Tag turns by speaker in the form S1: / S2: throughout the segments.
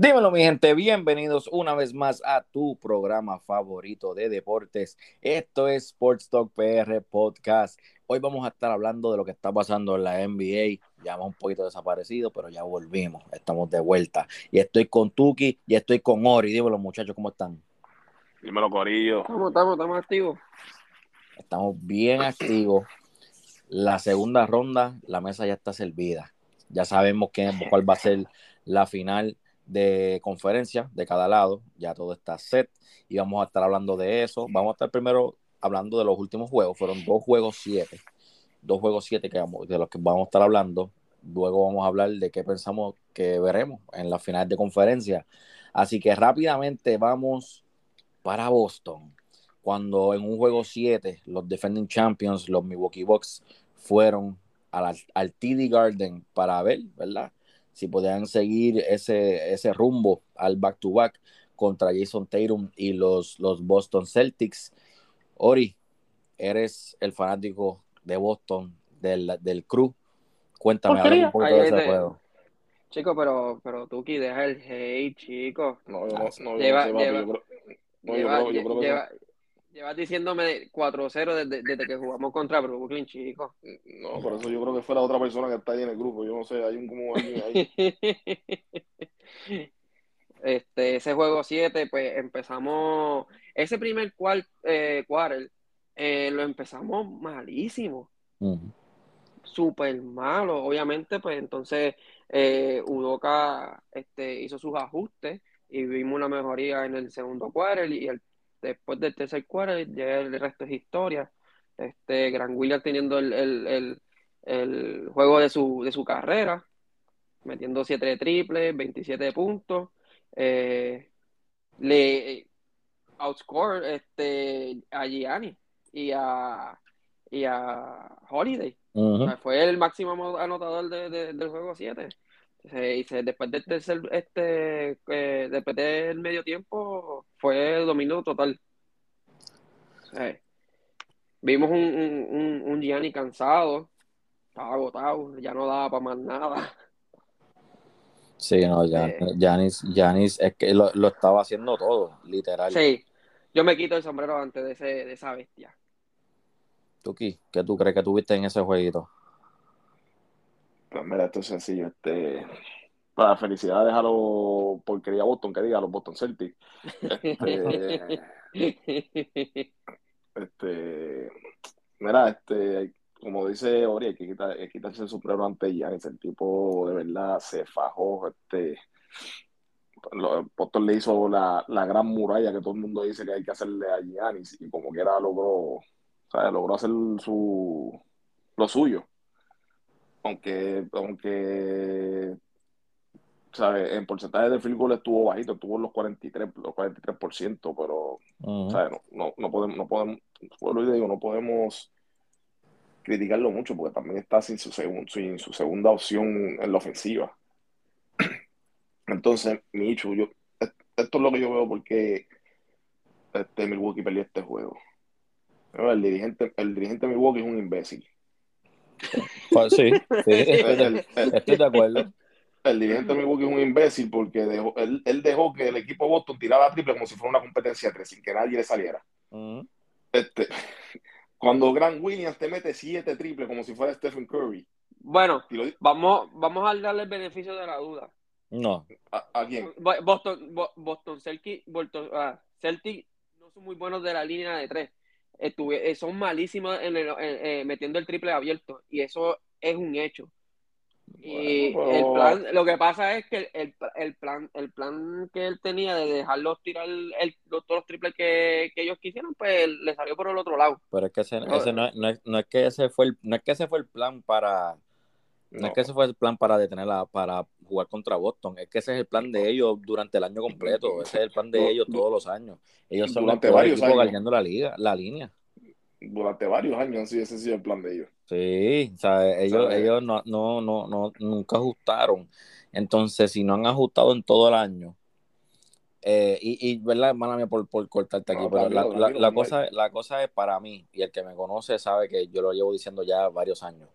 S1: Dímelo, mi gente, bienvenidos una vez más a tu programa favorito de deportes. Esto es Sports Talk PR Podcast. Hoy vamos a estar hablando de lo que está pasando en la NBA. Ya un poquito desaparecido, pero ya volvimos. Estamos de vuelta. Y estoy con Tuki y estoy con Ori. Dímelo, muchachos, ¿cómo están?
S2: Dímelo, Corillo.
S3: ¿Cómo estamos? ¿Estamos activos?
S1: Estamos bien activos. La segunda ronda, la mesa ya está servida. Ya sabemos quién, cuál va a ser la final de conferencia de cada lado, ya todo está set y vamos a estar hablando de eso. Vamos a estar primero hablando de los últimos juegos, fueron dos juegos siete, dos juegos siete que vamos, de los que vamos a estar hablando. Luego vamos a hablar de qué pensamos que veremos en la final de conferencia. Así que rápidamente vamos para Boston. Cuando en un juego 7 los defending champions, los Milwaukee Bucks, fueron al, al TD Garden para ver, ¿verdad? Si podían seguir ese, ese rumbo al back-to-back contra Jason Tatum y los, los Boston Celtics. Ori, eres el fanático de Boston, del, del crew. Cuéntame un poquito de ese juego.
S3: Chico, pero, pero Tuki, deja el hate, chico.
S2: No, no, no,
S3: lleva,
S2: yo,
S3: lleva,
S2: yo creo, no,
S3: lleva, llevas diciéndome 4-0 desde, desde que jugamos contra Brooklyn, chico.
S2: no, por eso yo creo que fue la otra persona que está ahí en el grupo. Yo no sé, hay un como alguien ahí.
S3: Este, ese juego 7, pues empezamos, ese primer cual, eh, quarter, eh, lo empezamos malísimo,
S1: Ujú.
S3: súper malo. Obviamente, pues entonces eh, Udoka este, hizo sus ajustes y vimos una mejoría en el segundo quarter y el, después del tercer quarter ya el resto es historia. Este, Gran Williams teniendo el, el, el, el juego de su, de su carrera, metiendo 7 triples, 27 puntos. Eh, le outscore este, a Gianni y a, y a Holiday.
S1: Ujú.
S3: O sea, fue el máximo anotador de- de- del juego 7. Se- después del tercer, este, eh, después del medio tiempo, fue el dominio total. Eh, vimos un, un, un, Gianni cansado, estaba agotado, ya no daba para más nada.
S1: Sí, no,
S3: Eh.
S1: Giannis, Giannis es que lo, lo estaba haciendo todo, literal.
S3: Sí, yo me quito el sombrero antes de, ese, de esa bestia.
S1: Tuki, ¿qué tú crees que tuviste en ese jueguito?
S2: Pues mira, esto es sencillo. Este, para felicidades a los porquería Boston, que diga, a los Boston Celtics. Este, este, mira, este, como dice Ori, hay que, quitarse el sombrero ante Giannis. El tipo de verdad se fajó. Este, Boston le hizo la, la gran muralla que todo el mundo dice que hay que hacerle a Giannis y como quiera logró, ¿sabes? logró hacer su, lo suyo. Aunque, aunque ¿sabes? en porcentaje de field goal estuvo bajito, estuvo en los 43, los 43%, pero
S1: Ujú.
S2: ¿sabes? No, no, no podemos, no podemos, digo, no podemos criticarlo mucho porque también está sin su, segun- sin su segunda opción en la ofensiva. Entonces, Michu, yo, es- esto es lo que yo veo porque este Milwaukee perdió este juego. El dirigente, el dirigente de Milwaukee es un imbécil.
S1: Pues sí, sí, estoy
S2: El,
S1: de,
S2: el-
S1: estoy de acuerdo.
S2: el dirigente de Milwaukee es un imbécil porque dejó, él, él dejó que el equipo Boston tirara triple como si fuera una competencia de tres, sin que nadie le saliera.
S1: Ujú.
S2: Este, cuando Grant Williams te mete siete triples como si fuera Stephen Curry,
S3: Bueno,
S2: lo-
S3: vamos, vamos a darle el beneficio de la duda.
S1: No,
S2: ¿a, a quién?
S3: Bo- Boston, Bo- Boston Celtic, Boston- ah, Celtic no son muy buenos de la línea de tres. Estuve- eh, son malísimos en el- en- eh, metiendo el triple abierto y eso es un hecho. Y el plan, lo que pasa es que el, el plan, el plan que él tenía de dejarlos tirar el- los, todos los triples que, que ellos quisieron, pues le salió por el otro lado.
S1: pero es que ese,
S3: No.
S1: ese no, es, no, es, no es que ese fue el, no es que ese fue el plan para no,
S2: No.
S1: es que ese fue el plan para detenerla para jugar contra Boston, es que ese es el plan de ellos durante el año completo, ese es el plan de ellos todos los años. Ellos son peor
S2: varios
S1: ganando la liga, la línea.
S2: Durante varios años así ese ha sido el plan de ellos.
S1: Sí, o sea, ellos, ellos no, no, no, no, nunca ajustaron. Entonces, si no han ajustado en todo el año, eh, y, y, ¿verdad, hermana mía, por, por cortarte aquí,
S2: No,
S1: pero la, la- cosa, la cosa es para mí, y el que me conoce sabe que yo lo llevo diciendo ya varios años.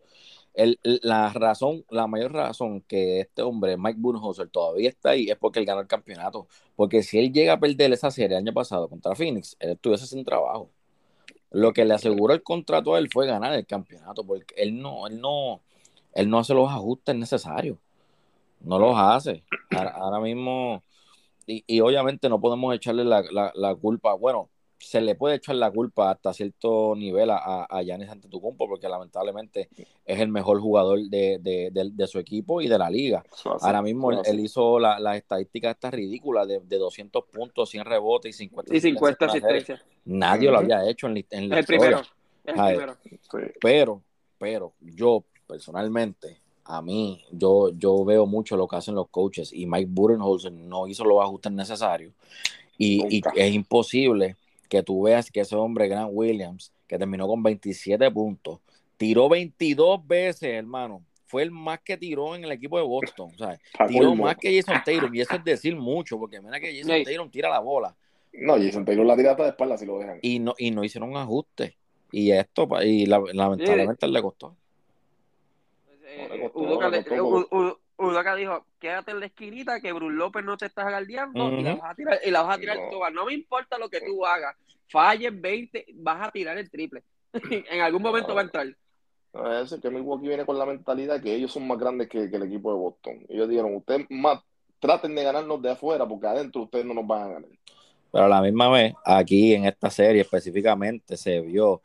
S1: El, la razón, la mayor razón que este hombre, Mike Budenholzer, todavía está ahí es porque él ganó el campeonato. Porque si él llega a perder esa serie el año pasado contra Phoenix, él estuviese sin trabajo. Lo que le aseguró el contrato a él fue ganar el campeonato, porque él no, él no, él no hace los ajustes necesarios. No los hace. Ahora, mismo, y, y, obviamente no podemos echarle la, la, la culpa. Bueno, se le puede echar la culpa hasta cierto nivel a, a Giannis Antetokounmpo porque lamentablemente es el mejor jugador de, de, de, su equipo y de la liga. Ahora mismo él, hizo las la estadísticas estas ridículas de, 200 puntos, 100 rebotes y 50,
S3: y 50 asistencias.
S1: Nadie lo había hecho en, en la
S3: el primero. El primero.
S1: Pero, pero yo personalmente a mí, yo, yo veo mucho lo que hacen los coaches y Mike Budenholzer no hizo los ajustes necesarios y, y es imposible que tú veas que ese hombre, Grant Williams, que terminó con 27 puntos, tiró 22 veces, hermano. Fue el más que tiró en el equipo de Boston. O sea, tiró más que Jason Taylor. Y eso es decir mucho, porque mira que Jason Taylor tira la bola.
S2: No, Jason Taylor la tira hasta de espalda si lo dejan.
S1: Y no, y no hicieron un ajuste. Y esto, y lamentablemente le costó.
S3: Udoca dijo, quédate en la esquinita que Bruce López no te está galdeando y la vas a tirar, y la vas a tirar no. No me importa lo que tú hagas. Falles 20, vas a tirar el triple. en algún momento va a entrar.
S2: Es que Milwaukee viene con la mentalidad que ellos son más grandes que, que el equipo de Boston. Ellos dijeron, ustedes más traten de ganarnos de afuera porque adentro ustedes no nos van a ganar.
S1: Pero a la misma vez, aquí en esta serie específicamente se vio,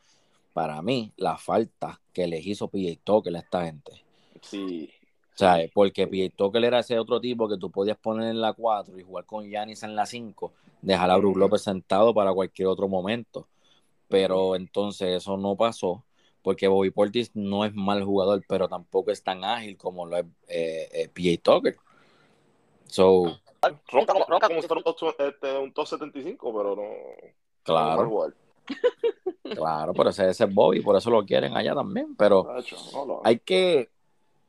S1: para mí, la falta que les hizo PJ Tucker a esta gente.
S2: Sí.
S1: ¿Sabes? Porque Tucker era ese otro tipo que tú podías poner en la 4 y jugar con Yanis en la 5, dejar a Bruce López sentado para cualquier otro momento. Pero entonces eso no pasó, porque Bobby Portis no es mal jugador, pero tampoco es tan ágil como lo es eh, eh PJ Tucker. So,
S2: ronca, como si fuera un, este, un 275, pero no.
S1: Claro. claro, pero ese, ese es Bobby, por eso lo quieren allá también. Pero hay que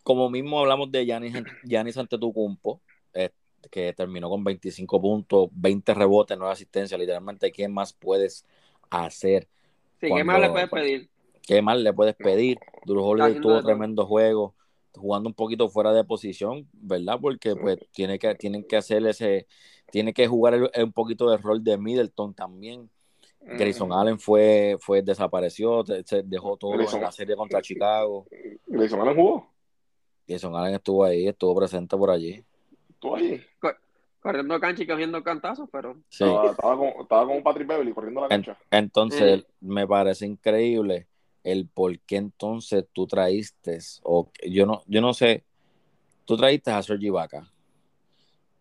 S1: como mismo hablamos de Giannis, Antetokounmpo, eh, que terminó con 25 puntos, 20 rebotes, 9 asistencias, literalmente, ¿qué más puedes hacer?
S3: Sí, ¿qué más le puedes pedir?
S1: ¿Qué más le puedes pedir? Drew Holiday tuvo tremendo juego, jugando un poquito fuera de posición, ¿verdad? Porque pues tiene que, tienen que hacer ese, tiene que jugar un poquito de rol de Middleton también. Grayson Allen fue, fue desapareció, se dejó todo en la serie contra Chicago.
S2: ¿Grayson Allen jugó?
S1: Jason Allen estuvo ahí, estuvo presente por allí.
S2: ¿Estuvo allí?
S3: corriendo cancha y cogiendo cantazos, pero...
S2: Sí. Estaba, con, estaba con Patrick Beverly corriendo la cancha.
S1: entonces, me parece increíble el por qué entonces tú traíste, o yo no, yo no sé, tú traíste a Sergi Vaca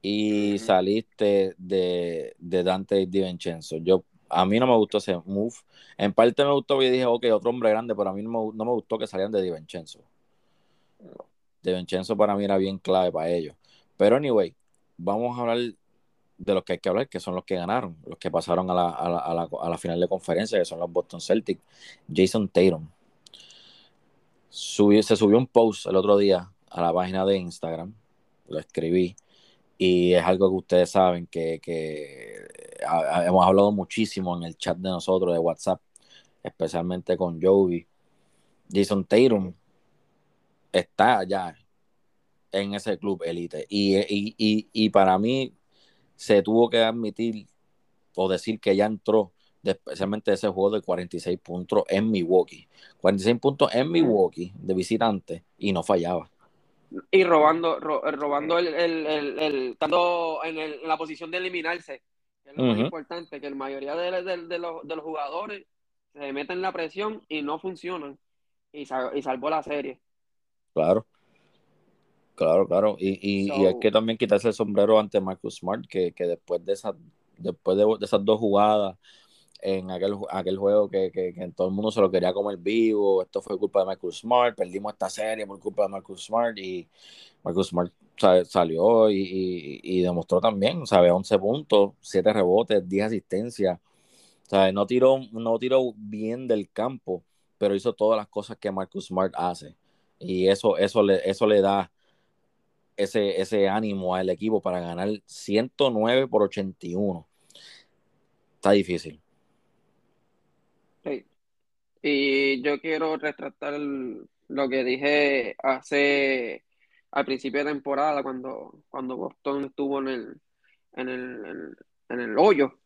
S1: y saliste de, de Dante DiVincenzo. Yo, a mí no me gustó ese move. En parte me gustó y dije, ok, otro hombre grande, pero a mí no me, no me gustó que salieran de DiVincenzo de Vincenzo para mí era bien clave para ellos. Pero anyway, vamos a hablar de los que hay que hablar, que son los que ganaron, los que pasaron a la, a la, a la, final de conferencia, que son los Boston Celtics. Jason Tatum. se subió un post el otro día a la página de Instagram, lo escribí, y es algo que ustedes saben que, que hemos hablado muchísimo en el chat de nosotros de WhatsApp, especialmente con Joey. Jason Tatum está ya en ese club elite. Y, y, y, para mí se tuvo que admitir o decir que ya entró, especialmente ese juego de 46 puntos en Milwaukee. 46 puntos en Milwaukee de visitante y no fallaba.
S3: Y robando, eh, robando el, el, el, estando en, la posición de eliminarse, que es lo más importante, que la mayoría de, de, los, de los jugadores se meten en la presión y no funcionan. Y, y salvó la serie.
S1: Claro. Claro, claro. Y, y, hay que también quitarse el sombrero ante Marcus Smart, que, después de esa, después de, esas dos jugadas en aquel, aquel juego que, que, todo el mundo se lo quería comer vivo, esto fue culpa de Marcus Smart, perdimos esta serie por culpa de Marcus Smart y Marcus Smart salió y, y, demostró también, ¿sabe? 11 puntos, 7 rebotes, 10 asistencias. ¿sabe? No tiró, no tiró bien del campo, pero hizo todas las cosas que Marcus Smart hace. Y eso, eso, le, eso le da ese, ese ánimo al equipo para ganar 109 por 81. Está difícil.
S3: Y yo quiero retratar lo que dije hace al principio de temporada cuando, cuando Boston estuvo en el, en el, en, el hoyo,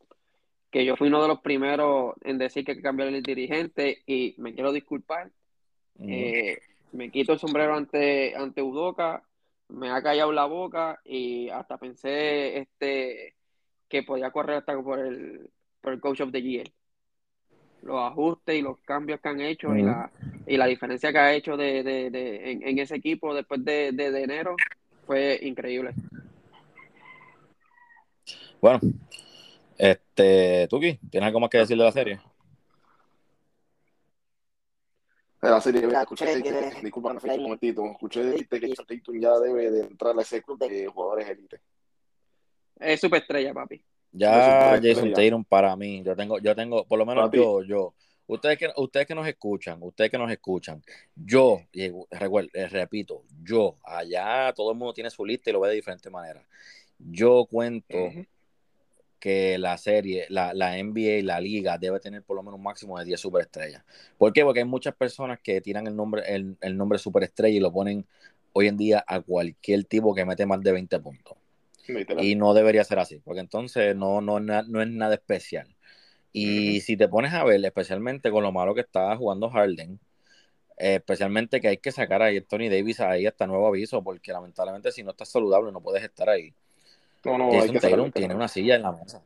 S3: que yo fui uno de los primeros en decir que hay que cambiar el dirigente y me quiero disculpar. Eh, me quito el sombrero ante, ante Udoca, me ha callado la boca y hasta pensé este que podía correr hasta por el, por el coach of the year los ajustes y los cambios que han hecho y, la, y la diferencia que ha hecho de, de, de en, ese equipo después de, de, enero fue increíble.
S1: Bueno, este, Tuki, ¿tienes algo más que decir de la serie?
S2: De la serie, escuché, disculpa, un momentito, escuché que Jason ya debe de entrar a ese club de jugadores élite.
S3: Es superestrella, papi.
S1: Ya Jason Tatum para mí, yo tengo, yo tengo, por lo menos yo, yo, ustedes que, ustedes que nos escuchan, ustedes que nos escuchan, yo, recuerdo, eh, repito, yo, allá todo el mundo tiene su lista y lo ve de diferente manera. Yo cuento que la serie, la, la NBA y la liga debe tener por lo menos un máximo de 10 superestrellas. ¿Por qué? Porque hay muchas personas que tiran el nombre, el, el nombre superestrella y lo ponen hoy en día a cualquier tipo que mete más de 20 puntos. Y no debería ser así, porque entonces no, no, no es nada especial. Y si te pones a ver, especialmente con lo malo que está jugando Harden, especialmente que hay que sacar a Tony Davis ahí hasta nuevo aviso, porque lamentablemente si no estás saludable no puedes estar ahí.
S2: No, no,
S1: Jason Tatum tiene una silla en la mesa.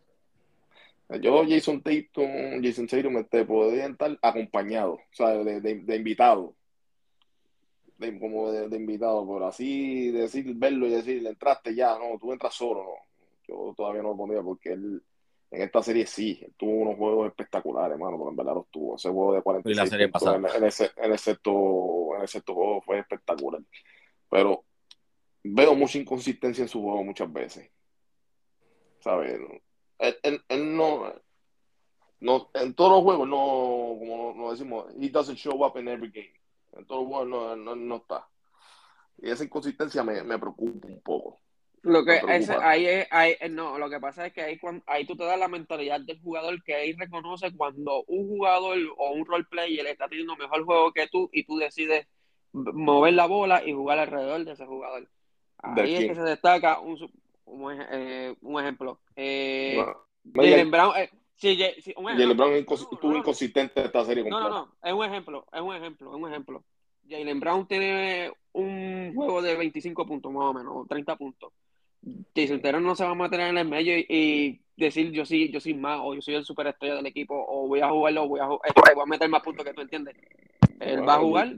S2: Yo, Jason Tatum, Jason Tatum, te podría estar acompañado, o sea, de, de invitado como de, invitado, por así decir, verlo y decir, entraste ya, no, tú entras solo, no. Yo todavía no lo pondría porque él en esta serie sí, tuvo unos juegos espectaculares, hermano, porque en verdad los tuvo. Ese juego de 46
S1: y la serie pasada.
S2: En, ese, en, en ese juego fue espectacular. Pero veo mucha inconsistencia en su juego muchas veces. ¿Sabes? Él, él, no, no, en todos los juegos, no, como lo decimos, he doesn't show up in every game en todo bueno no, no, está. Y esa inconsistencia me, me preocupa un poco.
S3: Lo que ahí, ahí, no, lo que pasa es que ahí, cuando, ahí tú te das la mentalidad del jugador que ahí reconoce cuando un jugador o un role player está teniendo mejor juego que tú y tú decides mover la bola y jugar alrededor de ese jugador. Ahí es que se destaca un, un, eh, un ejemplo. Eh, Brown, eh, Sí, sí, un
S2: Jalen Brown estuvo inconsistente en esta serie
S3: completa. No, no, no, es un ejemplo, es un ejemplo, es un ejemplo. Jalen Brown tiene un juego de 25 puntos más o menos, o 30 puntos. Jason Taylor no se va a mantener en el medio y, decir yo sí, yo soy más, o yo soy el superestrella del equipo, o voy a jugarlo, voy a, este, voy a meter más puntos que tú entiendes. Él va a jugar.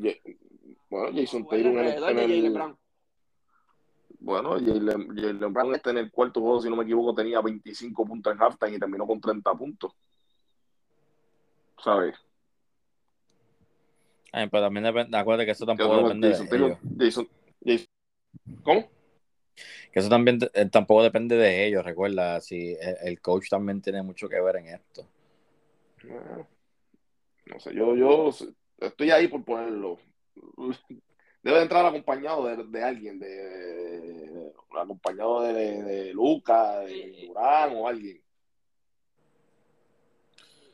S2: bueno, Jason Taylor en el, Brown. Bueno, Jalen Brown está en el cuarto juego, si no me equivoco, tenía 25 puntos en halftime y terminó con 30 puntos. ¿Sabes?
S1: pero también depende, acuérdate que eso tampoco depende de ellos.
S2: ¿Cómo?
S1: Que eso también eh, tampoco depende de ellos, recuerda, si el, coach también tiene mucho que ver en esto.
S2: No, no sé, yo, yo estoy ahí por ponerlo debe entrar acompañado de, alguien, de, acompañado de, de Luca, de Durán o alguien.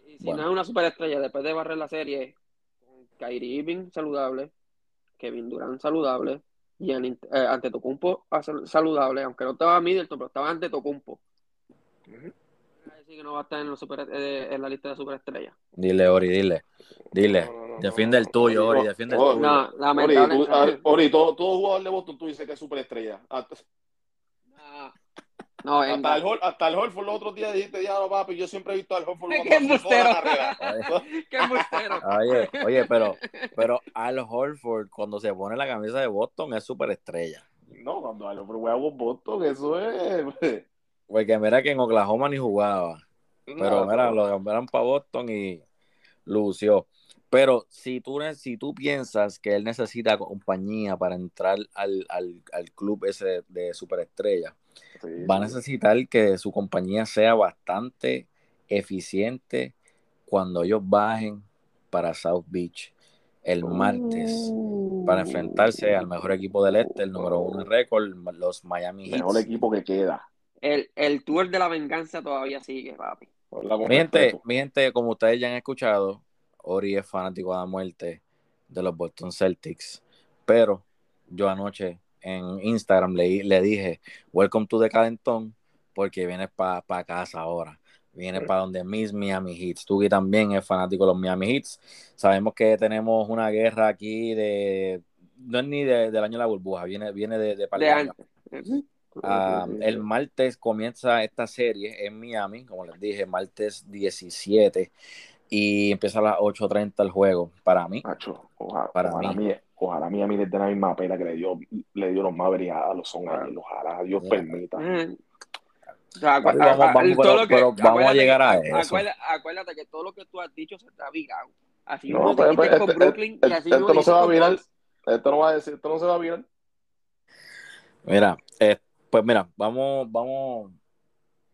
S3: Y si no es una superestrella, después de barrer la serie, Kyrie Irving saludable, Kevin Durán saludable, y eh, ante Tocumpo saludable, aunque no estaba Middleton, pero estaba ante Tocumpo. que no va a estar en, eh, en la lista de superestrellas.
S1: Dile, Ori, dile. Dile. Defiende el tuyo, Ori, defiende el tuyo.
S3: No, lamentable.
S2: Ori, Ori, todo, todo jugador de Boston tú dices que es superestrella. Hasta, no, hasta, el, hasta el Holford los otros días dijiste, ya no, papi, yo siempre he visto al Holford
S3: ¡Qué embustero! ¡Qué embustero!
S1: Oye, oye, pero, pero Al Holford cuando se pone la camisa de Boston es superestrella.
S2: No, cuando Al Holford juega con Boston, eso es...
S1: Porque mira que en Oklahoma ni jugaba. Pero mira, lo cambiaron para Boston y lució. Pero si tú, si tú piensas que él necesita compañía para entrar al, club ese de superestrella, va a necesitar que su compañía sea bastante eficiente cuando ellos bajen para South Beach el martes para enfrentarse al mejor equipo del este, el número uno en récord, los Miami Heat.
S2: Mejor equipo que queda.
S3: El, el tour de la venganza todavía sigue, papi.
S1: Mi gente, mi gente, como ustedes ya han escuchado, Ori es fanático de la muerte. de los Boston Celtics. Pero yo anoche en Instagram le, le dije, welcome to the Calentón, porque vienes para casa ahora. Vienes para donde mis Miami Heats. Tugi también es fanático de los Miami Heats. Sabemos que tenemos una guerra aquí de. No es ni del año de la burbuja, viene, viene de, de, ah, el martes comienza esta serie en Miami, como les dije, martes 17 y empieza a las 8.30 el juego. Para mí,
S2: ojalá, para mí. ojalá Miami le dé la misma pena que le dio, le dio los Mavericks a los Son Ojalá Dios permita.
S1: Mm. vamos, a llegar a eso.
S3: Acuérdate, que todo lo que tú has dicho se está virado. Así no, pues, pues, con este, Brooklyn y así
S2: esto no se va a virar. Esto no va a decir, esto no se va a virar.
S1: Mira, eh, pues mira, vamos, vamos.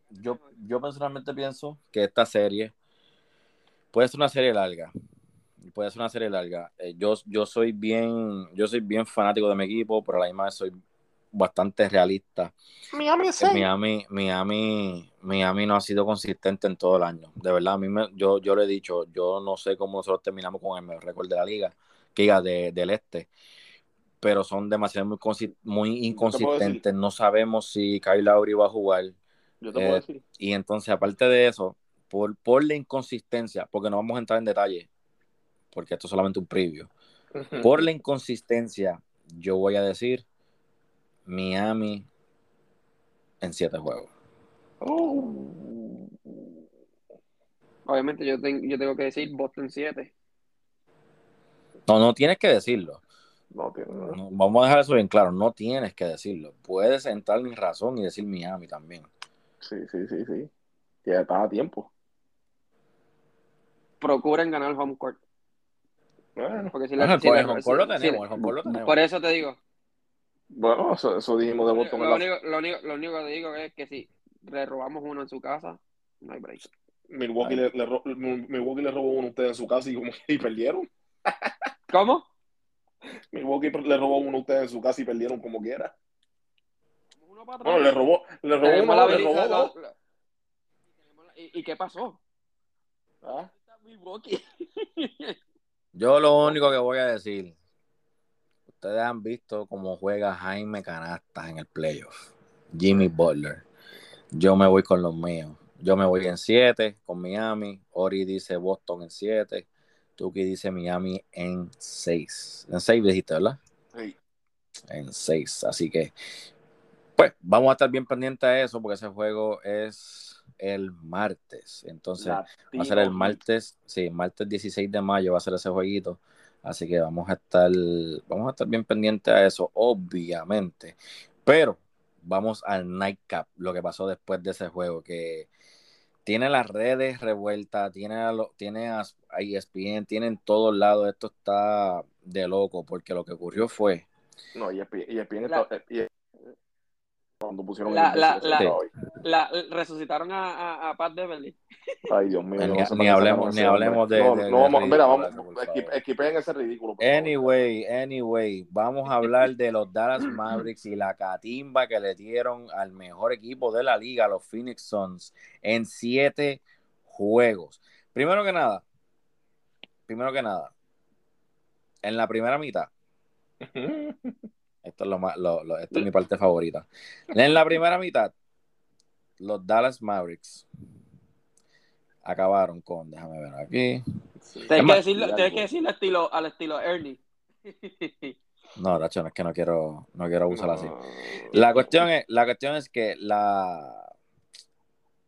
S1: Yo, yo personalmente pienso que esta serie puede ser una serie larga. Puede ser una serie larga. Eh, yo, yo soy bien, yo soy bien fanático de mi equipo, pero a la misma vez soy bastante realista.
S2: Miami
S1: sí. Miami, Miami, Miami no ha sido consistente en todo el año. De verdad, a mí me, yo, yo le he dicho, yo no sé cómo nosotros terminamos con el mejor récord de la liga, que diga del este, pero son demasiado muy, muy inconsistentes. No sabemos si Kyle Lowry va a jugar.
S2: Yo te puedo eh, decir.
S1: Y entonces, aparte de eso, por, por la inconsistencia, porque no vamos a entrar en detalle, porque esto es solamente un preview. Por la inconsistencia, yo voy a decir Miami en siete juegos.
S3: Oh. Obviamente yo, yo tengo que decir Boston 7.
S1: No, no tienes que decirlo. vamos a dejar eso bien claro, no tienes que decirlo. Puedes entrar en razón y decir Miami también.
S2: Sí, sí, sí, sí. Ya está a tiempo
S3: procuren ganar el home court.
S2: Bueno,
S1: Porque si el, home court lo tenemos, el home court lo tenemos.
S3: Por eso te digo.
S2: Bueno, eso, eso dijimos de Boston.
S3: Lo, único, lo, único, lo único que digo es que si le robamos uno en su casa, no hay break.
S2: Milwaukee, le, le, ro Milwaukee le robó uno a ustedes en su casa y, como, y perdieron.
S3: ¿Cómo?
S2: Milwaukee le robó uno a ustedes en su casa y perdieron como quiera. Uno para atrás. Bueno, le robó, le robó uno, le robó dos.
S3: ¿Y, ¿Y qué pasó?
S2: ¿Ah?
S1: Yo lo único que voy a decir, ustedes han visto cómo juega Jaime Canastas en el playoff. Jimmy Butler. Yo me voy con los míos. Yo me voy en 7 con Miami. Ori dice Boston en 7. Tuki dice Miami en 6. En 6 dijiste, ¿verdad?
S2: Sí.
S1: En 6. Así que, pues, vamos a estar bien pendientes a eso porque ese juego es el martes. Entonces, va a ser el martes, sí, martes 16 de mayo va a ser ese jueguito. Así que vamos a estar, vamos a estar bien pendientes a eso, obviamente. Pero vamos al nightcap, lo que pasó después de ese juego, que tiene las redes revueltas, tiene a, lo, tiene a ESPN, tiene en todos lados. Esto está de loco, porque lo que ocurrió fue.
S2: No, ESPN, ESPN, e cuando pusieron
S3: la, la, la, la, resucitaron a, a, a Pat Beverly.
S2: Ay, Dios mío.
S1: Ni, ni hablemos, ni hablemos de.
S2: No, de, no, de mira, vamos, equipen ese ridículo.
S1: Anyway, anyway, vamos a hablar de los Dallas Mavericks y la catimba que le dieron al mejor equipo de la liga, los Phoenix Suns, en siete juegos. Primero que nada, primero que nada, en la primera mitad. Esto es, lo más, lo, esto es mi parte favorita. En la primera mitad, los Dallas Mavericks acabaron con, déjame ver aquí.
S3: Tienes que, decirlo, tienes que decirlo estilo, al estilo Ernie.
S1: No, Racho, es que no quiero, no quiero usarlo así. La cuestión es, la cuestión es que la,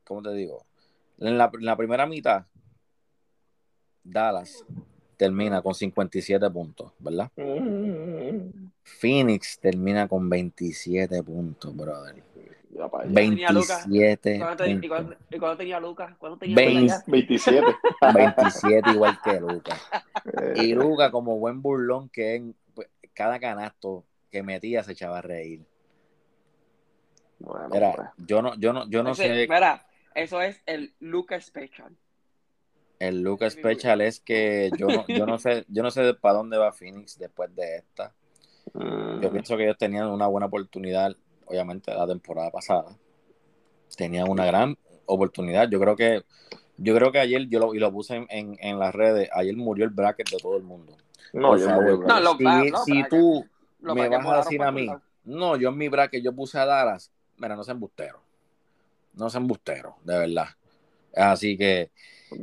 S1: ¿cómo te digo? En la, en la primera mitad, Dallas termina con 57 puntos, ¿verdad? Phoenix termina con 27 puntos, brother. 27.
S3: ¿Y cuándo tenía Lucas? ¿Cuándo tenía
S2: Lucas? 27.
S1: 27 igual que Lucas. Y Lucas, como buen burlón que es, pues, cada canasto que metía se echaba a reír. Bueno, pues. yo no, yo no, yo no sé.
S3: Mira, eso es el Lucas Special.
S1: El look special es que yo no, yo no sé, yo no sé para dónde va Phoenix después de esta. Yo
S2: mm.
S1: pienso que ellos tenían una buena oportunidad, obviamente la temporada pasada. Tenían una gran oportunidad. Yo creo que, yo creo que ayer, yo lo, y lo puse en, en, las redes, ayer murió el bracket de todo el mundo.
S2: No,
S1: Por
S2: yo
S1: favor.
S2: no
S3: lo-
S1: si,
S3: no,
S1: si tú
S3: Lo
S1: me vas a decir a mí, no, yo en mi bracket yo puse a Dallas, mira, no se embustero. No se embustero, de verdad. Así que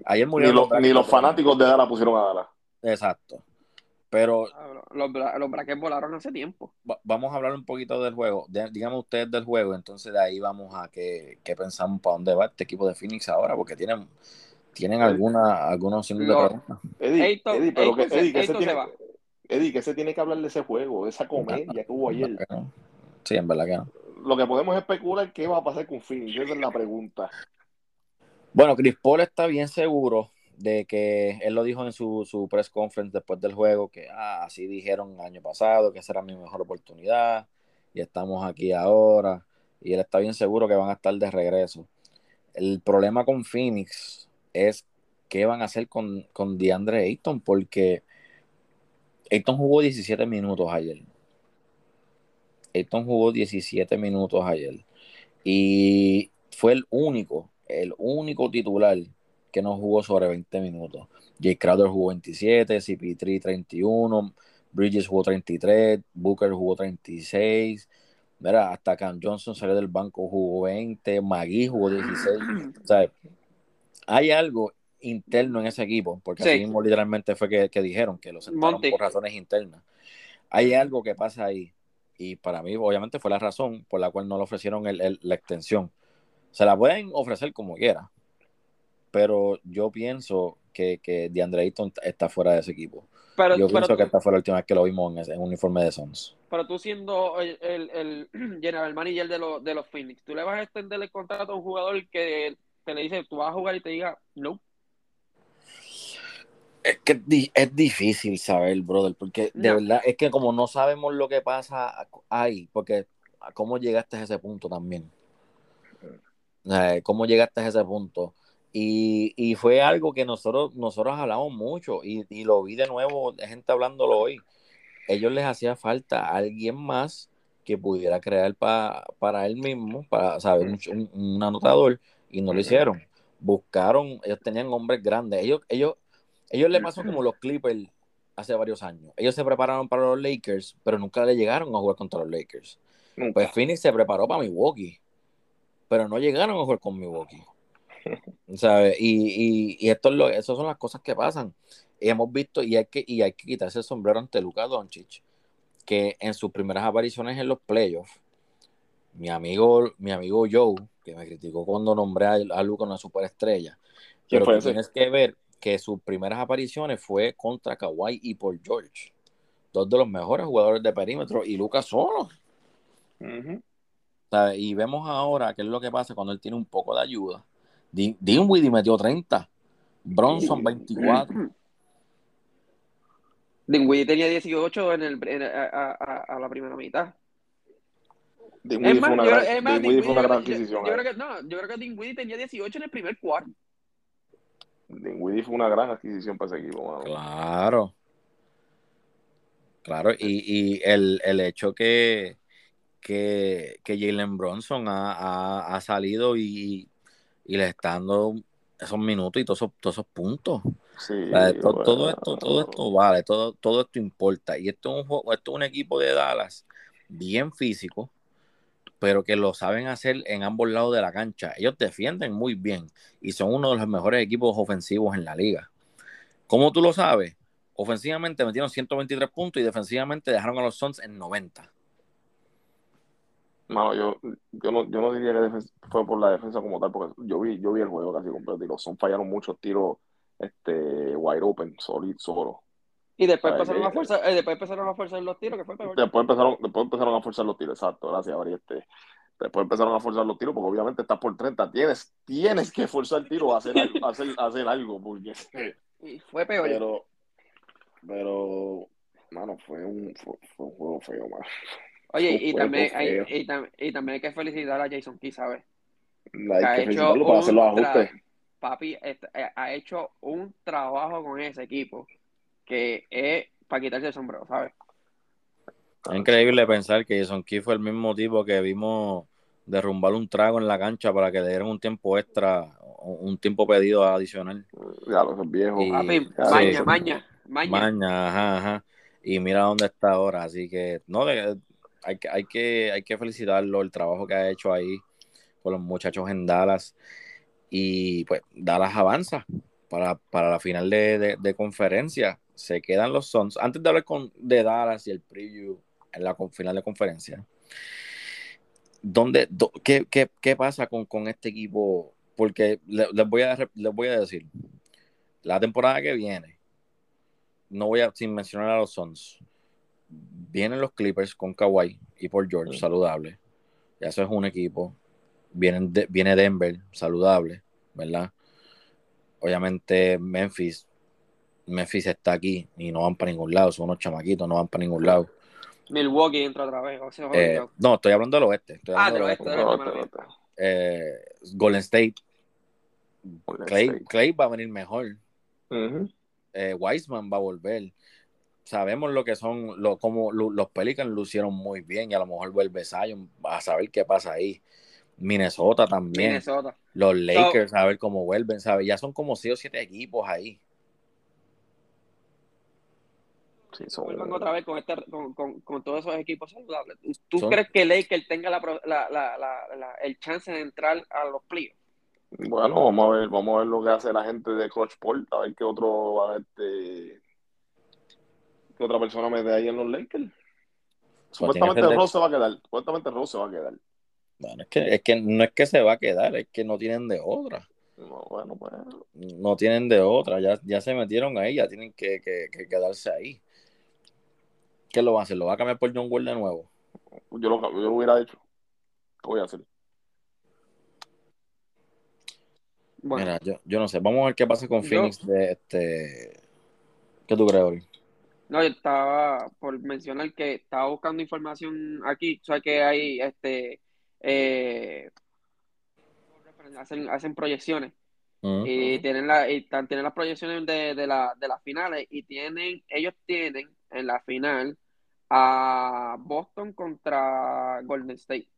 S1: ayer
S2: Ni,
S1: murieron
S2: los-
S1: brackets
S2: ni los fanáticos de Dallas pusieron a Dallas.
S1: Exacto. Pero
S3: Los, los brackets volaron hace tiempo.
S1: va- vamos a hablar un poquito del juego. De- díganme ustedes del juego, entonces de ahí vamos a que, que pensamos para dónde va este equipo de Phoenix ahora, porque tienen, tienen alguna, algunos signos de pregunta.
S2: Eddie,
S3: Ayton-
S2: Eddie, pero que, Eddie, que se tiene,
S3: va.
S2: Eddie, que se tiene que hablar de ese juego, de esa comedia que hubo ayer.
S1: no. Sí, en verdad que no.
S2: Lo que podemos especular es qué va a pasar con Phoenix. Esa es la pregunta.
S1: Bueno, Chris Paul está bien seguro de que él lo dijo en su, su press conference después del juego, que ah, así dijeron el año pasado, que esa era mi mejor oportunidad y estamos aquí ahora. Y él está bien seguro que van a estar de regreso. El problema con Phoenix es qué van a hacer con, con DeAndre Ayton, porque Ayton jugó 17 minutos ayer. Ayton jugó 17 minutos ayer. Y fue el único, el único titular que no jugó sobre 20 minutos. Jay Crowder jugó 27, CP3 31, Bridges jugó 33, Booker jugó 36. Mira, hasta Cam Johnson salió del banco, jugó 20, Magui jugó 16. O sea, hay algo interno en ese equipo, porque
S3: Sí.
S1: así mismo literalmente fue que, que dijeron que lo sentaron
S3: Monty.
S1: por razones internas. Hay algo que pasa ahí, y para mí obviamente fue la razón por la cual no le ofrecieron el- el- la extensión. Se la pueden ofrecer como quiera, pero yo pienso que, que DeAndre Ayton está fuera de ese equipo.
S3: Pero,
S1: yo
S3: pero,
S1: pienso que esta fue la última vez que lo vimos en, ese, en un uniforme de Suns.
S3: pero tú siendo el, el, el general manager de los, de los Phoenix, ¿tú le vas a extender el contrato a un jugador que te le dice, tú vas a jugar y te diga, no?
S1: Es que es, di- es difícil saber, brother, porque de verdad es que como no sabemos lo que pasa ahí, porque cómo llegaste a ese punto también. ¿Cómo llegaste a ese punto? Y, y fue algo que nosotros, nosotros hablamos mucho y, y lo vi de nuevo, gente hablándolo hoy. Ellos les hacía falta alguien más que pudiera crear pa- para él mismo, para saber un, un- un anotador, y no lo hicieron. Buscaron, ellos tenían hombres grandes. Ellos, ellos, ellos le pasó como los Clippers hace varios años. Ellos se prepararon para los Lakers, pero nunca le llegaron a jugar contra los Lakers.
S2: Nunca.
S1: Pues Phoenix se preparó para Milwaukee, pero no llegaron a jugar con Milwaukee. ¿Sabes? Y, y, y esto es lo, esas son las cosas que pasan. Y hemos visto, y hay que, y hay que quitarse el sombrero ante Luka Doncic, que en sus primeras apariciones en los playoffs, mi amigo, mi amigo Joe, que me criticó cuando nombré a, a Luka una superestrella,
S2: ¿Quién
S1: pero
S2: ese?
S1: tienes que ver que sus primeras apariciones fue contra Kawhi y Paul George, dos de los mejores jugadores de perímetro, y Luka solo. ¿sabes? Y vemos ahora qué es lo que pasa cuando él tiene un poco de ayuda. Din- Dinwiddie metió 30, Bronson 24.
S3: Dinwiddie tenía 18 en el, en- a, a- a- a la primera mitad.
S2: Dinwiddie
S3: Es más,
S2: fue una
S3: yo,
S2: gran,
S3: es más,
S2: Dinwiddie fue una
S3: Dinwiddie-
S2: gran
S3: yo-
S2: adquisición.
S3: yo
S2: eh.
S3: creo que, no, yo creo que Dinwiddie tenía 18 en el primer cuarto.
S2: Dinwiddie fue una gran adquisición para ese equipo, mano.
S1: Claro. Claro, y, y el, el hecho que, que, que Jalen Bronson ha, ha- ha salido y, y le está dando esos minutos y todos esos, todos esos puntos.
S2: Sí,
S1: O sea, to-
S2: bueno.
S1: todo esto, todo esto vale, todo, todo esto importa. Y esto es un juego, esto es un equipo de Dallas bien físico, pero que lo saben hacer en ambos lados de la cancha. Ellos defienden muy bien y son uno de los mejores equipos ofensivos en la liga. ¿Cómo tú lo sabes? Ofensivamente metieron 123 puntos y defensivamente dejaron a los Suns en 90.
S2: Mano, yo, yo, no, yo no diría que fue por la defensa como tal, porque yo vi, yo vi el juego casi completo y los son fallaron muchos tiros este, wide open, solid, solo.
S3: Y después empezaron
S2: que-
S3: a forzar, eh, después empezaron a forzar los tiros, que fue peor.
S2: Después empezaron, después empezaron a forzar los tiros, exacto, gracias, Ari. Este, después empezaron a forzar los tiros, porque obviamente estás por 30, tienes, tienes que forzar el tiro a hacer, algo- hacer, hacer algo, porque
S3: Y fue peor.
S2: pero, pero, mano, fue un, fue, fue un juego feo, mano.
S3: Oye, y también, hay, y, tam- y también hay que felicitar a Jason Key, ¿sabes?
S2: Hay
S3: ha
S2: que
S3: hecho
S2: felicitarlo para hacer los ajustes.
S3: Papi est- eh, ha hecho un trabajo con ese equipo que es para quitarse el sombrero, ¿sabes?
S1: Es increíble pensar que Jason Key fue el mismo tipo que vimos derrumbar un trago en la cancha para que le dieran un tiempo extra, un tiempo pedido adicional.
S2: Ya lo es viejo.
S1: Y-
S3: Papi,
S2: ya,
S3: maña,
S2: sí.
S3: maña, Maña.
S1: Maña, ajá, ajá. Y mira dónde está ahora. Así que, no, de- hay, que- hay, que, hay que felicitarlo, el trabajo que ha hecho ahí con los muchachos en Dallas. Y pues Dallas avanza para, para la final de, de- conferencia. Se quedan los Suns. Antes de hablar con, de Dallas y el preview en la final de conferencia, ¿dónde, qué, qué- qué pasa con, con este equipo? Porque le- les, voy a, les voy a decir, la temporada que viene, no voy a, sin mencionar a los Suns, vienen los Clippers con Kawhi y por George, saludable. Ya eso es un equipo. Vienen de- viene Denver, saludable, ¿verdad? Obviamente Memphis, Memphis está aquí y no van para ningún lado, son unos chamaquitos, no van para ningún lado.
S3: Milwaukee entra otra vez. O sea,
S1: Eh, no, estoy hablando del oeste. Estoy
S3: Ah,
S1: hablando
S3: del
S1: del
S3: oeste,
S2: No,
S3: oeste,
S2: te- te-
S1: Eh, Golden State,
S2: Golden
S1: Clay,
S2: State.
S1: Clay va a venir mejor.
S2: Ujú.
S1: eh, Wiseman va a volver. Sabemos lo que son, lo, como lu- los Pelicans lucieron muy bien y a lo mejor vuelve Zion a saber qué pasa ahí. Minnesota también.
S3: Minnesota.
S1: Los Lakers a ver cómo vuelven, ¿sabes? Ya son como 6 o 7 equipos ahí.
S2: Sí, son-
S3: Vuelvan otra vez con, este, con, con, con todos esos equipos saludables. ¿Tú
S1: Son-
S3: crees que Lakers tenga la, pro- la, la, la, la- el chance de entrar a los playoffs?
S2: Bueno, vamos a ver, vamos a ver lo que hace la gente de Clutch Port, a ver qué otro va a este otra persona mete ahí en los Lakers. Supuestamente
S1: que ser-
S2: Ross se va a quedar, supuestamente Ross se va a quedar.
S1: Bueno, es que, es que no es que se va a quedar, es que no tienen de otra.
S2: No, bueno, pues
S1: No tienen de otra. Ya, ya se metieron ahí, ya tienen que, que- que quedarse ahí. ¿Qué lo va a hacer? ¿Lo va a cambiar por John Wall de nuevo?
S2: yo lo, yo lo hubiera hecho. ¿Qué voy a hacer?
S3: Bueno,
S1: Mira, yo, yo no sé. Vamos a ver qué pasa con
S3: Yo-
S1: Phoenix de este. ¿Qué tú crees, Ori?
S3: No, yo estaba por mencionar que estaba buscando información aquí. O sea, que hay este. Eh, hacen, hacen proyecciones.
S1: Mm.
S3: y tienen la y tienen las proyecciones de, de, la, de las finales y tienen ellos tienen en la final a Boston contra Golden State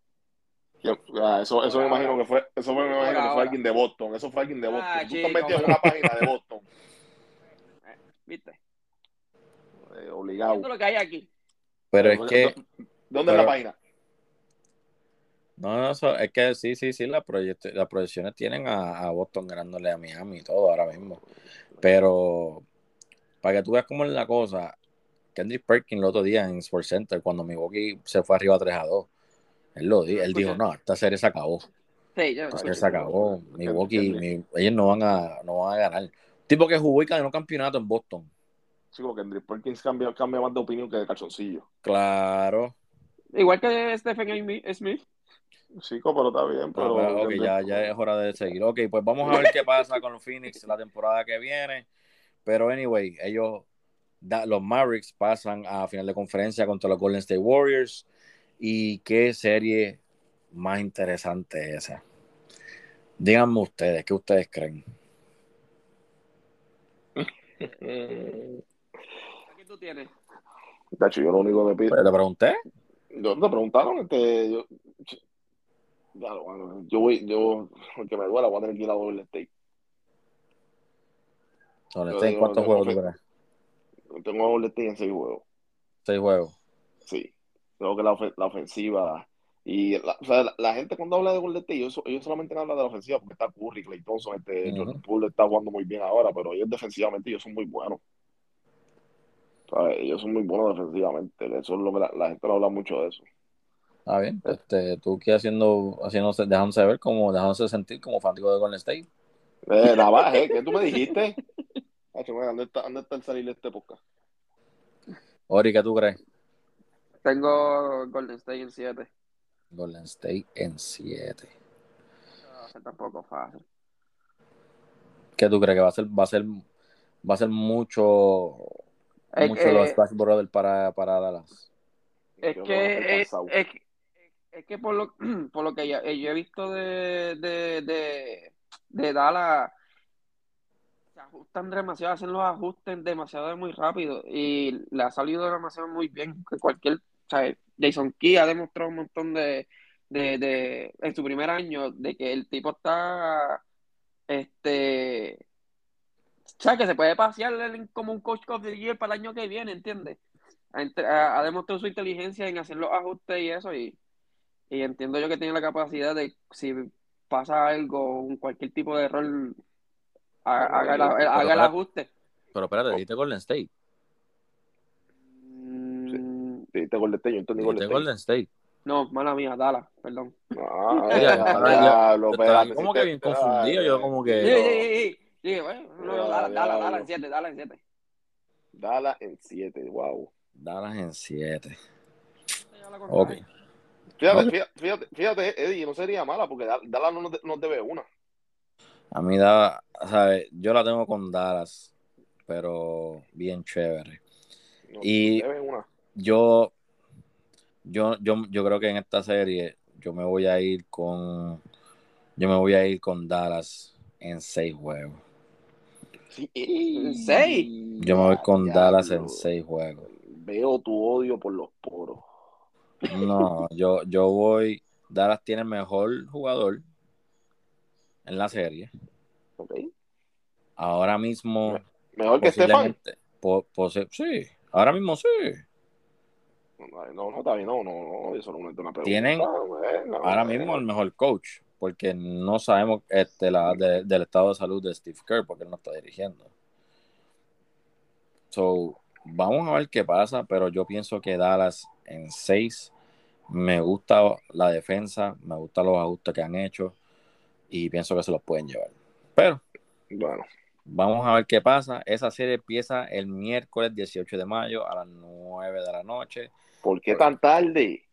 S2: Yo- ah, eso, eso me imagino que fue, eso me
S3: Por
S2: imagino que fue alguien de Boston, eso fue alguien de Boston.
S3: Ah,
S2: Tú
S3: chico,
S2: estás metido en
S3: pero-
S2: una página de Boston,
S3: viste
S2: eh, obligado.
S3: Viendo lo que hay aquí
S1: Pero es que.
S2: ¿Dónde es la página?
S1: No, no, eso- es que sí, sí, sí, las, las proyecciones tienen a, a Boston ganándole a Miami y todo ahora mismo. Pero para que tú veas cómo es la cosa, Kendrick Perkins el otro día en Sports Center, cuando Milwaukee se fue arriba 3 a 2, él, lo di- él dijo, no, esta serie se acabó.
S3: sí,
S1: se acabó. Milwaukee, mi- ellos no van, a, no van a ganar. Tipo que jugó y ganó campeonato en Boston.
S2: Sí, porque Kendrick Perkins cambia, cambia más de opinión que de calzoncillo.
S1: Claro.
S3: igual que Stephen. Smith
S2: Chico, pero está bien, pero...
S1: pero, ok,
S2: Kendrick-
S1: ya, ya es hora de seguir. Ok, pues vamos a ver qué pasa con los Phoenix la temporada que viene. Pero, anyway, ellos, da- los Mavericks pasan a final de conferencia contra los Golden State Warriors. ¿Y qué serie más interesante es esa? Díganme ustedes, ¿qué ustedes creen?
S3: Tú tienes
S2: Tacho, yo lo único que pido...
S1: ¿Te pregunté?
S2: Yo te preguntaron, este... Yo, ya, bueno, yo voy, yo, aunque me duela, voy a tener que ir a Yo
S1: State,
S2: digo,
S1: ¿Cuántos juegos tú crees?
S2: Tengo Golden State en seis juegos.
S1: Seis juegos.
S2: Sí, creo que la, ofe- la ofensiva y la, o sea, la, la gente cuando habla de Golden State, ellos, ellos solamente hablan de la ofensiva porque está Curry, Clay Thompson, este,
S1: Ujú.
S2: Jordan Poole está jugando muy bien ahora, pero ellos defensivamente ellos son muy buenos. ¿Sabes? Ellos son muy buenos defensivamente. Eso es lo que la, la gente no habla mucho de eso.
S1: Está bien. Este, tú qué haciendo, haciéndose, dejándose ver como, dejándose sentir como fanático de Golden State.
S2: Eh, nada, ¿eh? ¿Qué tú me dijiste? ¿dónde, está, ¿Dónde está el salir de este podcast?
S1: Ori, ¿qué tú crees?
S3: tengo Golden State en 7
S1: Golden State en 7.
S3: va a ser tampoco fácil
S1: ¿Qué tú crees que va a ser, va a ser, va a ser mucho, mucho
S3: que-
S1: los Splash Brothers para, para Dallas?
S3: Es que, es, es, es que por lo, por lo que yo he visto de, de, de, de Dallas, se ajustan demasiado, hacen los ajustes demasiado muy rápido y le ha salido demasiado muy bien. Que cualquier, o sea, Jason Key ha demostrado un montón de, de, de, en su primer año, de que el tipo está, este, sea, que se puede pasear como un coach of the year para el año que viene, ¿entiendes? Ha, demostrado su inteligencia en hacer los ajustes y eso, y, y entiendo yo que tiene la capacidad de, si pasa algo, un- cualquier tipo de error, haga,
S2: yo-
S3: la-
S2: pero
S3: haga el
S1: espera-
S3: ajuste.
S1: Pero espérate, dijiste Golden State.
S3: Mm,
S2: Sí, Golden State, yo entendí Golden State.
S1: Golden State.
S3: no, mala mía, Dallas, perdón.
S2: Ah,
S1: Oye,
S2: ya,
S1: ahora
S2: diablo,
S1: Yo estaba
S2: espérate,
S1: como que bien confundido, yo como
S3: Sí,
S1: que...
S3: sí, bueno, no, Dallas, Dallas,
S2: diablo.
S3: Dallas en 7, Dallas en 7.
S2: Dallas en 7, wow.
S1: Dallas en 7. Ok.
S2: Fíjate, fíjate, fíjate, fíjate, Eddie, no sería mala porque Dal- Dallas no nos, debe una.
S1: A mí da, ¿sabes? Yo la tengo con Dallas, pero bien chévere.
S2: No,
S1: Y-
S2: una.
S1: Yo, yo, yo, yo creo que en esta serie yo me voy a ir con, yo me voy a ir con Dallas en seis juegos.
S3: ¿En seis?
S1: Yo me voy con. Dallas en seis juegos.
S2: Veo tu odio por los poros.
S1: No, yo, yo voy, Dallas tiene el mejor jugador en la serie.
S2: ¿Ok?
S1: Ahora mismo,
S2: Mejor que
S1: po- pose- sí, ahora mismo sí.
S2: No, no, está bien, no, no, no, eso no es una pregunta.
S1: Tienen ahora mismo el mejor coach, porque no sabemos este, la, de- del estado de salud de Steve Kerr, porque él no está dirigiendo. So, vamos a ver qué pasa, pero yo pienso que Dallas en 6 me gusta la defensa, me gustan los ajustes que han hecho y pienso que se los pueden llevar. Pero
S2: Bueno,
S1: vamos a ver qué pasa. Esa serie empieza el miércoles 18 de mayo a las 9 de la noche,
S2: ¿por qué tan tarde?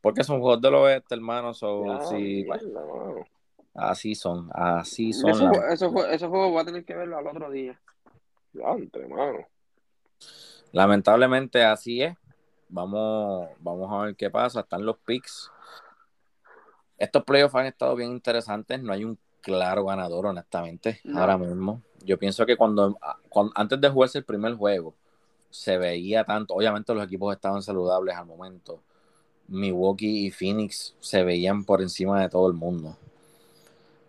S1: Porque son juegos del oeste, hermano. So,
S2: Ya,
S1: sí,
S2: mierda,
S1: así son, así son.
S3: Esos
S1: las-
S3: jue- esos jue- esos juegos voy a tener que verlo al otro día.
S2: Ya, entre, mano.
S1: Lamentablemente así es. Vamos, vamos a ver qué pasa. Están los picks. Estos playoffs han estado bien interesantes. No hay un claro ganador, honestamente,
S3: No.
S1: ahora mismo. Yo pienso que cuando, cuando- antes de jugarse el primer juego, se veía tanto. Obviamente los equipos estaban saludables al momento. Milwaukee y Phoenix se veían por encima de todo el mundo.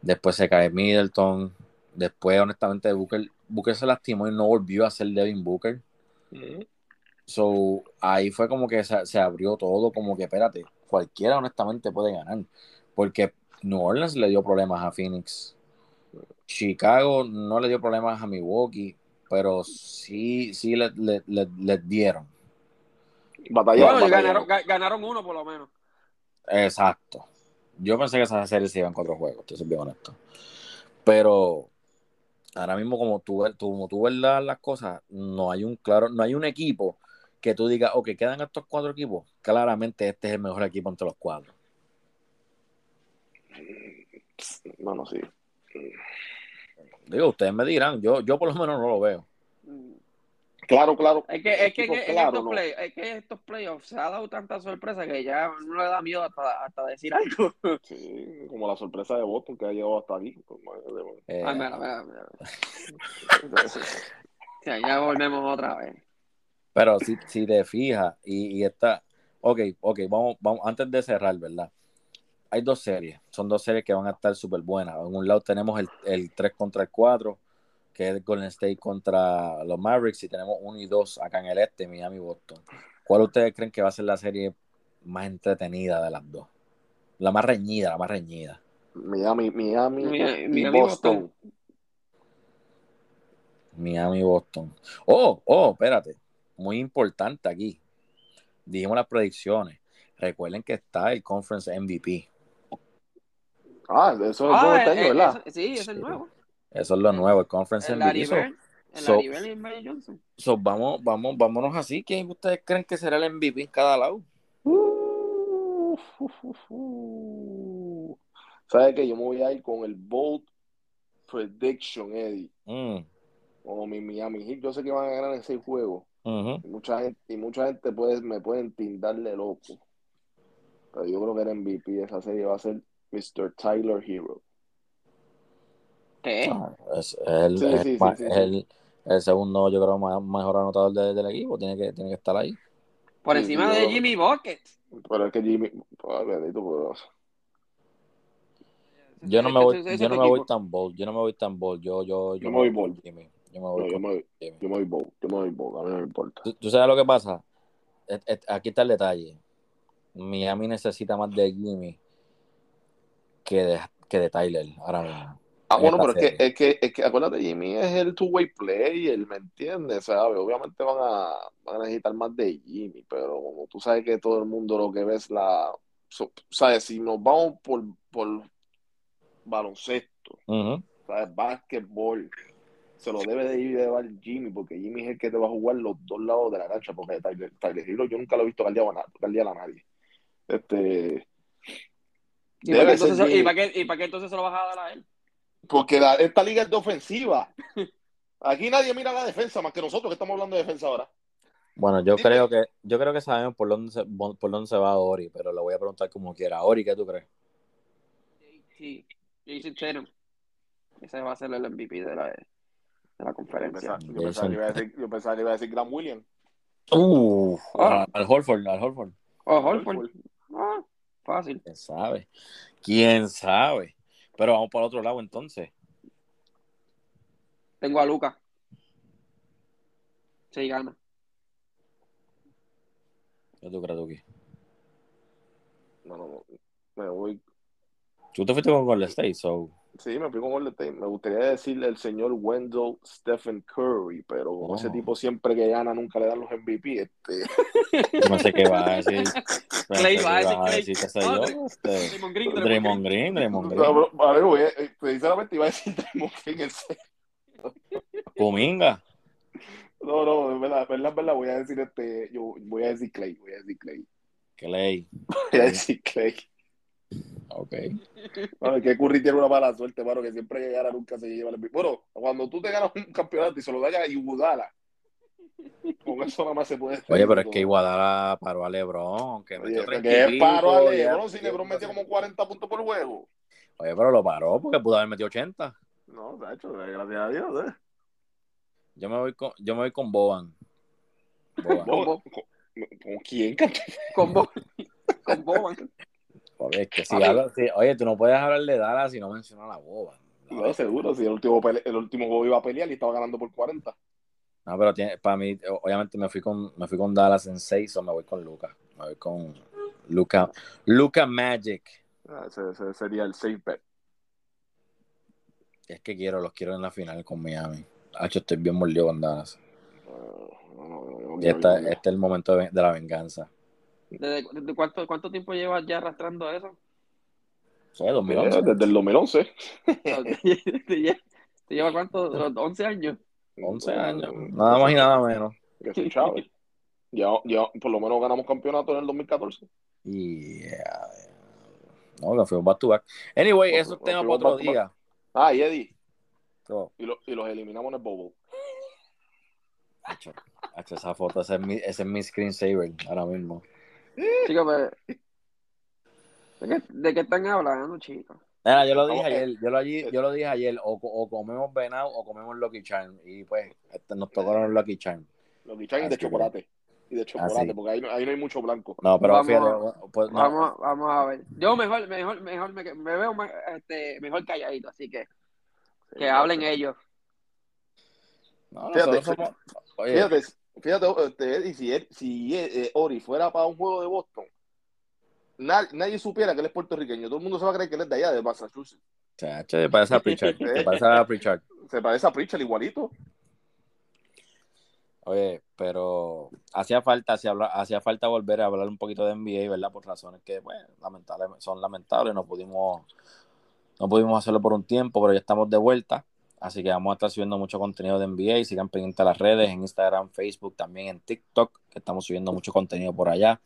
S1: Después se cae Middleton. Después, honestamente, Booker, Booker se lastimó y no volvió a ser Devin Booker.
S2: Mm.
S1: So, ahí fue como que se, se abrió todo, como que espérate, cualquiera honestamente puede ganar, porque New Orleans le dio problemas a Phoenix, Chicago no le dio problemas a Milwaukee, pero sí, sí le, le- le- les dieron.
S2: Batalla,
S3: Bueno, ganaron, ga- ganaron uno por lo menos.
S1: Exacto. Yo pensé que esa serie se iba en cuatro juegos, te soy bien honesto. Pero ahora mismo, como tú, como tú ves la- las cosas, no hay un claro, no hay un equipo que tú digas, ok, quedan estos cuatro equipos. Claramente este es el mejor equipo entre los cuatro.
S2: Bueno, sí.
S1: Digo, ustedes me dirán, yo, yo por lo menos no lo veo.
S2: Claro, claro.
S3: Es que, es que en,
S2: claro,
S3: estos
S2: no.
S3: play- es que estos playoffs se ha dado tanta sorpresa que ya no le da miedo hasta, hasta decir algo.
S2: Sí, como la sorpresa de Boston que ha llegado hasta aquí. Pues.
S1: Eh,
S3: Ay, mira, mira, mira. Ya, ya volvemos otra vez.
S1: pero si, si te fijas, y, y está, ok, ok, vamos, vamos, antes de cerrar, ¿verdad? Hay dos series, son dos series que van a estar súper buenas. En un lado tenemos el, el 3 contra el 4, que es Golden State contra los Mavericks, y tenemos 1 y 2 acá en el este, Miami y Boston. ¿Cuál ustedes creen que va a ser la serie más entretenida de las dos? La más reñida, la más reñida.
S2: Miami, Miami,
S3: Miami-
S2: y
S3: Miami,
S2: Boston.
S1: Miami y Boston. Oh, oh, espérate. Muy importante aquí. Dijimos las predicciones. Recuerden que está el Conference MVP.
S2: Ah, eso es el
S3: Ah,
S2: juego de este año,
S3: eh,
S2: ¿verdad?
S3: sí, ese es el nuevo.
S1: Eso es lo nuevo, el Conference
S3: El
S1: MVP.
S3: Larry
S1: So,
S3: Bird. El
S1: so-
S3: Bird y Johnson.
S1: so, vamos, vamos, vámonos así. ¿Quién ustedes creen que será el MVP en cada lado?
S2: Uh, fu, fu. ¿Sabes qué? Yo me voy a ir con el Bold Prediction, Eddie.
S1: Mm,
S2: Como mi Miami Heat, yo sé que van a ganar en seis juegos. Y mucha gente, y mucha gente puede, me pueden tildarle loco. Pero yo creo que el MVP de esa serie va a ser Mr. Tyler Hero.
S3: ¿Qué?
S1: Es, el,
S2: Sí,
S1: es
S2: sí, sí,
S1: ma-
S2: sí,
S1: es
S2: sí.
S1: el, el segundo, yo creo, ma- mejor anotador de- del equipo. Tiene que, tiene que estar ahí.
S3: Por
S2: Sí,
S3: encima de Jimmy Bucket.
S2: Pero es que Jimmy, bendito, pero
S1: Yo no me voy, yo no me voy tan bold. Yo no me voy tan bold. Yo, yo, yo
S2: Yo me voy bold.
S1: Jimmy. Yo me voy
S2: No, yo me voy,
S1: Jimmy.
S2: yo me voy Bow, yo me voy Bow, a mí no me importa.
S1: ¿Tú, tú sabes lo que pasa? Et- et- Aquí está el detalle. Miami necesita más de Jimmy que de, que de Tyler ahora mismo.
S2: Ah,
S1: en
S2: bueno, pero es que, es que, es que acuérdate, Jimmy es el two-way player, ¿me entiendes? ¿Sabes? Obviamente van a, van a necesitar más de Jimmy, pero como tú sabes que todo el mundo lo que ve es la... so- ¿Sabes? Si nos vamos por, por baloncesto,
S1: Ujú.
S2: ¿sabes? Básquetbol, se lo debe de llevar Jimmy, porque Jimmy es el que te va a jugar los dos lados de la cancha, porque Tyler, Tyler Hero yo nunca lo he visto caldear a, a nadie. Este,
S3: ¿Y para, qué entonces. ¿y, para qué, ¿Y para qué entonces se lo vas a dar a él?
S2: Porque la- esta liga es de ofensiva. Aquí nadie mira la defensa más que nosotros que estamos hablando de defensa ahora.
S1: Bueno, yo
S2: Dime.
S1: creo que yo creo que sabemos por dónde se, por dónde se va Ori, pero le voy a preguntar como quiera. Ori, ¿qué tú crees?
S3: Sí, Jason Tatum. Ese va a ser el MVP de la, de la
S2: Yo
S3: conferencia.
S2: pensaba, yo pensaba que iba a decir, yo pensaba que iba a decir Graham Williams.
S1: Uh,
S3: Ah.
S1: al Holford, al Holford.
S3: Oh, Horford. Ah, fácil.
S1: ¿Quién sabe? ¿Quién sabe? Pero vamos para el otro lado entonces.
S3: Tengo a Luca. Sí, gana.
S1: ¿Qué tú crees, Tuki?
S2: No, no, no. Me voy.
S1: Tú te fuiste con Golden State, so.
S2: Sí, me fui con Golden State. Me gustaría decirle el señor Wendell Stephen Curry, pero como
S1: Oh.
S2: ese tipo siempre que gana nunca le dan los MVP. Este,
S1: no sé qué va a decir.
S3: Clay va a
S1: que
S3: decir Clay.
S1: sé
S3: No,
S1: yo. Este,
S3: Draymond Green,
S1: Draymond Green, Draymond
S2: No,
S1: Green.
S2: pero, vale, voy a- eh, iba a decir Draymond Green en serio. No, no, es verdad, es verdad, es verdad, voy a decir este, yo voy a decir Clay, voy a decir Clay,
S1: Clay.
S2: voy a decir Clay.
S1: Ok.
S2: Bueno, es que Curry tiene una mala suerte, mano, que siempre que gana nunca se lleva el MVP. Bueno, cuando tú te ganas un campeonato y se lo das a Iguodala, con eso nada más se puede
S1: Oye, pero es que Iguadala paró a LeBron, que metió
S2: Oye,
S1: 30
S2: que paro a LeBron, si LeBron metía como 40 puntos por juego.
S1: Oye, pero lo paró porque pudo haber metido 80.
S2: No, de hecho, gracias a Dios, ¿eh?
S1: Yo me voy con, yo me voy con Boban. Boban.
S2: ¿Con, con- con quién?
S3: Con, Bo con Boban.
S1: Oye, es que si
S2: Papi.
S1: habla- si- oye, tú no puedes hablar de Dallas si no mencionas a la Boban.
S2: No, seguro, si el último, pele- el último juego iba a pelear y estaba ganando por 40.
S1: No, pero tiene, para mí, obviamente me fui con, me fui con Dallas en 6 o me voy con Luca. Me voy con Luca, Luca Magic.
S2: Ah, Ese, ese sería el safe bet.
S1: Es que quiero, los quiero en la final con Miami. Hacho, estoy bien mordido con Dallas.
S2: Ah, no, no, no, no,
S1: Y esta-
S2: no, no.
S1: este es el momento de, de la venganza.
S3: ¿Desde, desde cuánto, cuánto tiempo llevas ya arrastrando eso?
S1: Sí, 2011.
S2: Eh, Desde el 2011.
S3: ¿Te lleva, te lleva cuánto? ¿Los 11 años?
S1: 11 años. Nada más y nada menos.
S2: Que soy Chávez. Ya, ya, por lo menos ganamos campeonato en el 2014.
S1: Yeah. No, que fuimos back to back. Anyway, eso es tema para otro día.
S2: Ah, y Eddie.
S1: So,
S2: Y, lo- y los eliminamos en el Bobo.
S1: hacho, hacho, esa foto, ese es mi, ese es mi screensaver ahora mismo.
S3: Chicos, ¿de qué, ¿de qué están hablando, chicos?
S1: Mira, yo lo dije ayer, yo lo, yo lo dije ayer, o, co- o comemos venado o comemos Lucky Charm. Y pues, este, nos tocaron los Lucky Charm.
S2: Los guichan y de
S1: que-
S2: chocolate. Y de chocolate,
S1: Así.
S2: porque ahí no, ahí no hay mucho blanco.
S1: No, pero
S3: Vamos
S1: fíjate, pues, no,
S3: Vamos, vamos a ver. Yo mejor, mejor, mejor me, me veo más, este, mejor calladito, así que que hablen ellos.
S1: no,
S2: Fíjate,
S1: somos- oye,
S2: Fíjate, fíjate, este, Eddie, si, él- si eh, Ori fuera para un juego de Boston, na- nadie supiera que él es puertorriqueño. Todo el mundo se va a creer que él es de allá, de Massachusetts.
S1: chacho, te parece a Pritchard, te parece a Pritchard.
S2: Se parece a Pritchard igualito.
S1: Oye, pero hacía falta, hacía, falta volver a hablar un poquito de NBA, ¿verdad? Por razones que, bueno, lamentables, son lamentables, no pudimos, no pudimos hacerlo por un tiempo, pero ya estamos de vuelta. Así que vamos a estar subiendo mucho contenido de NBA. Sigan pendientes a las redes, en Instagram, Facebook, también en TikTok, que estamos subiendo mucho contenido por allá.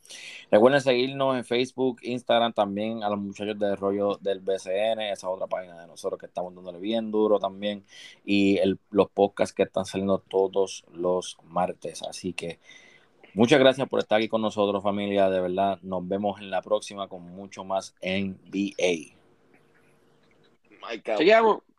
S1: Recuerden seguirnos en Facebook, Instagram, también a los muchachos de rollo del BCN, esa otra página de nosotros que estamos dándole bien duro también. Y el- los podcasts que están saliendo todos los martes. Así que muchas gracias por estar aquí con nosotros, familia. De verdad, nos vemos en la próxima con mucho más NBA.
S2: My God.
S3: Chequeamos.